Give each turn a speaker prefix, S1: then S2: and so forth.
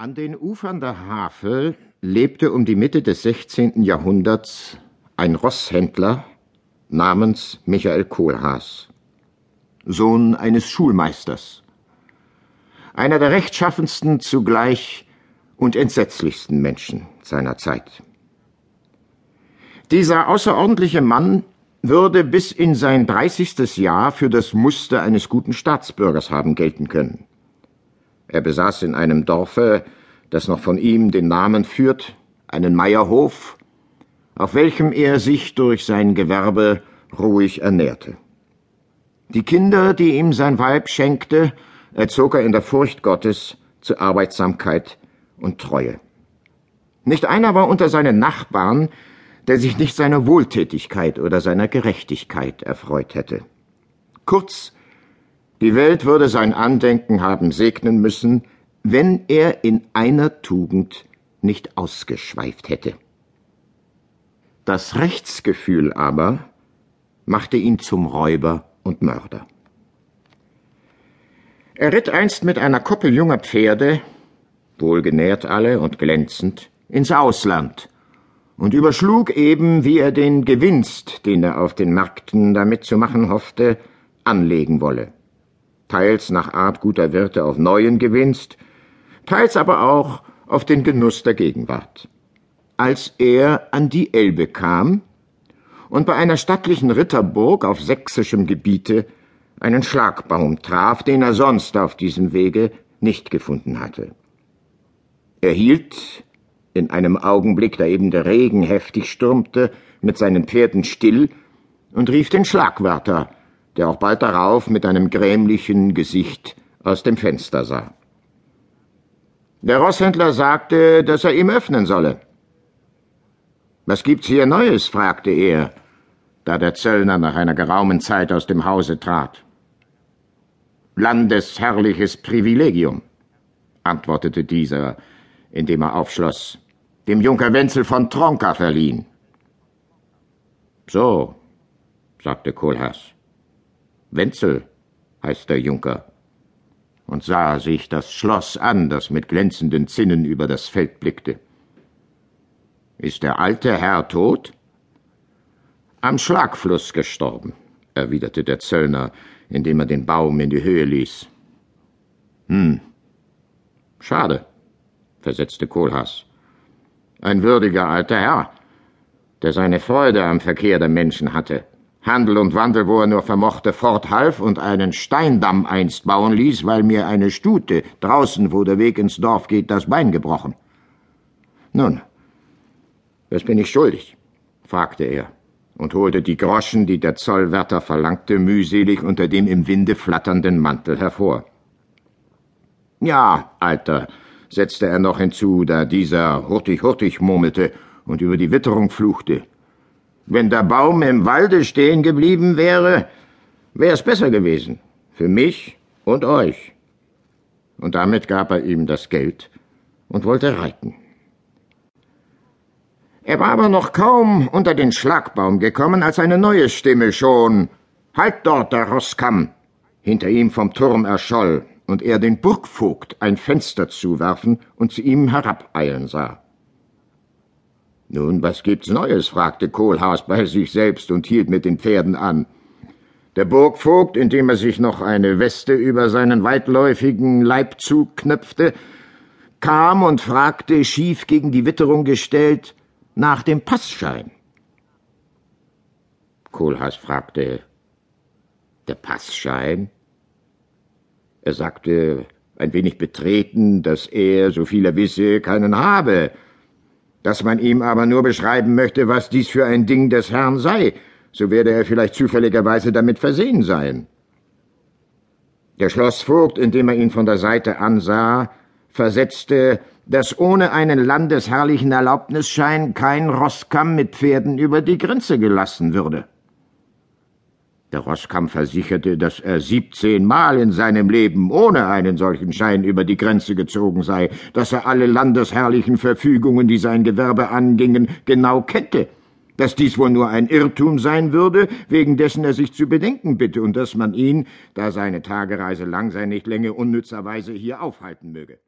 S1: An den Ufern der Havel lebte um die Mitte des 16. Jahrhunderts ein Rosshändler namens Michael Kohlhaas, Sohn eines Schulmeisters, einer der rechtschaffensten zugleich und entsetzlichsten Menschen seiner Zeit. Dieser außerordentliche Mann würde bis in sein dreißigstes Jahr für das Muster eines guten Staatsbürgers haben gelten können. Er besaß in einem Dorfe, das noch von ihm den Namen führt, einen Meierhof, auf welchem er sich durch sein Gewerbe ruhig ernährte. Die Kinder, die ihm sein Weib schenkte, erzog er in der Furcht Gottes zu Arbeitsamkeit und Treue. Nicht einer war unter seinen Nachbarn, der sich nicht seiner Wohltätigkeit oder seiner Gerechtigkeit erfreut hätte. Kurz, die Welt würde sein Andenken haben segnen müssen, wenn er in einer Tugend nicht ausgeschweift hätte. Das Rechtsgefühl aber machte ihn zum Räuber und Mörder. Er ritt einst mit einer Koppel junger Pferde, wohlgenährt alle und glänzend, ins Ausland und überschlug eben, wie er den Gewinst, den er auf den Märkten damit zu machen hoffte, anlegen wolle teils nach Art guter Wirte auf neuen Gewinst, teils aber auch auf den Genuss der Gegenwart. Als er an die Elbe kam und bei einer stattlichen Ritterburg auf sächsischem Gebiete einen Schlagbaum traf, den er sonst auf diesem Wege nicht gefunden hatte. Er hielt, in einem Augenblick, da eben der Regen heftig stürmte, mit seinen Pferden still und rief den Schlagwärter, der auch bald darauf mit einem grämlichen Gesicht aus dem Fenster sah. Der Rosshändler sagte, dass er ihm öffnen solle. Was gibt's hier Neues? fragte er, da der Zöllner nach einer geraumen Zeit aus dem Hause trat. Landesherrliches Privilegium, antwortete dieser, indem er aufschloss, dem Junker Wenzel von Tronka verliehen. So, sagte Kohlhaas. Wenzel heißt der Junker, und sah sich das Schloss an, das mit glänzenden Zinnen über das Feld blickte. Ist der alte Herr tot? Am Schlagfluss gestorben, erwiderte der Zöllner, indem er den Baum in die Höhe ließ. Hm. Schade, versetzte Kohlhaas. Ein würdiger alter Herr, der seine Freude am Verkehr der Menschen hatte. Handel und Wandel, wo er nur vermochte, forthalf und einen Steindamm einst bauen ließ, weil mir eine Stute draußen, wo der Weg ins Dorf geht, das Bein gebrochen. Nun, was bin ich schuldig? fragte er und holte die Groschen, die der Zollwärter verlangte, mühselig unter dem im Winde flatternden Mantel hervor. Ja, Alter, setzte er noch hinzu, da dieser hurtig hurtig murmelte und über die Witterung fluchte. Wenn der Baum im Walde stehen geblieben wäre, wäre es besser gewesen. Für mich und euch. Und damit gab er ihm das Geld und wollte reiten. Er war aber noch kaum unter den Schlagbaum gekommen, als eine neue Stimme schon Halt dort, der Rosskamm! hinter ihm vom Turm erscholl und er den Burgvogt ein Fenster zuwerfen und zu ihm herabeilen sah. Nun, was gibt's Neues? fragte Kohlhaas bei sich selbst und hielt mit den Pferden an. Der Burgvogt, indem er sich noch eine Weste über seinen weitläufigen Leib zuknöpfte, kam und fragte, schief gegen die Witterung gestellt, nach dem Passschein. Kohlhaas fragte, der Passschein? Er sagte, ein wenig betreten, dass er, so viel er wisse, keinen habe, dass man ihm aber nur beschreiben möchte, was dies für ein Ding des Herrn sei, so werde er vielleicht zufälligerweise damit versehen sein. Der Schlossvogt, indem er ihn von der Seite ansah, versetzte, dass ohne einen landesherrlichen Erlaubnisschein kein Rosskamm mit Pferden über die Grenze gelassen würde. Der Rosskamm versicherte, dass er siebzehnmal in seinem Leben ohne einen solchen Schein über die Grenze gezogen sei, dass er alle landesherrlichen Verfügungen, die sein Gewerbe angingen, genau kennte, dass dies wohl nur ein Irrtum sein würde, wegen dessen er sich zu bedenken bitte und dass man ihn, da seine Tagereise lang sei, nicht länger unnützerweise hier aufhalten möge.